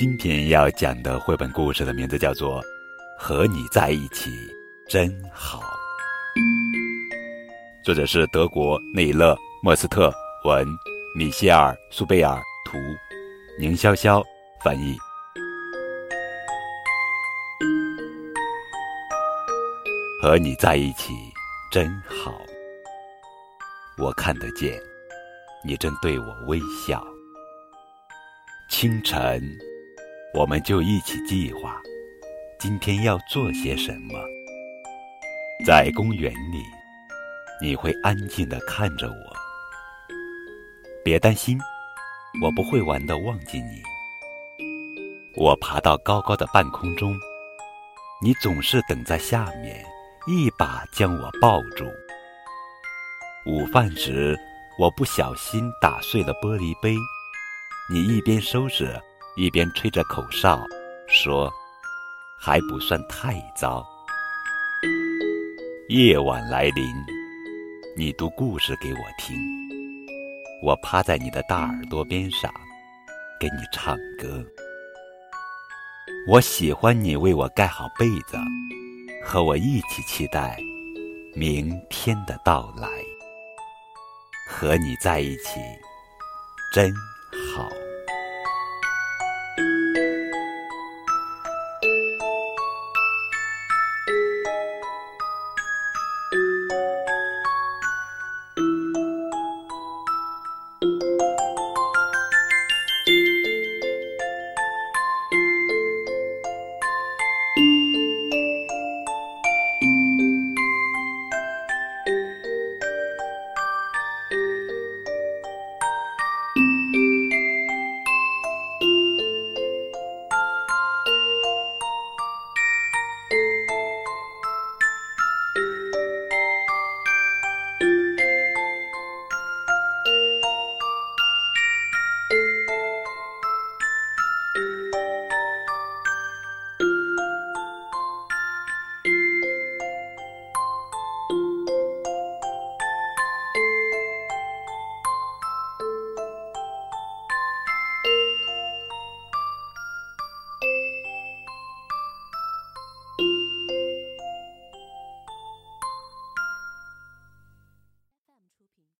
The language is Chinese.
今天要讲的绘本故事的名字叫做《和你在一起真好》，作者是德国内勒·莫斯特文，米歇尔·苏贝尔图，宁潇潇翻译。和你在一起真好，我看得见，你正对我微笑。清晨，我们就一起计划今天要做些什么。在公园里，你会安静地看着我。别担心，我不会玩的忘记你。我爬到高高的半空中，你总是等在下面。一把将我抱住。午饭时，我不小心打碎了玻璃杯，你一边收拾，一边吹着口哨，说：“还不算太糟。”夜晚来临，你读故事给我听，我趴在你的大耳朵边上，给你唱歌。我喜欢你为我盖好被子。和我一起期待明天的到来，和你在一起真好。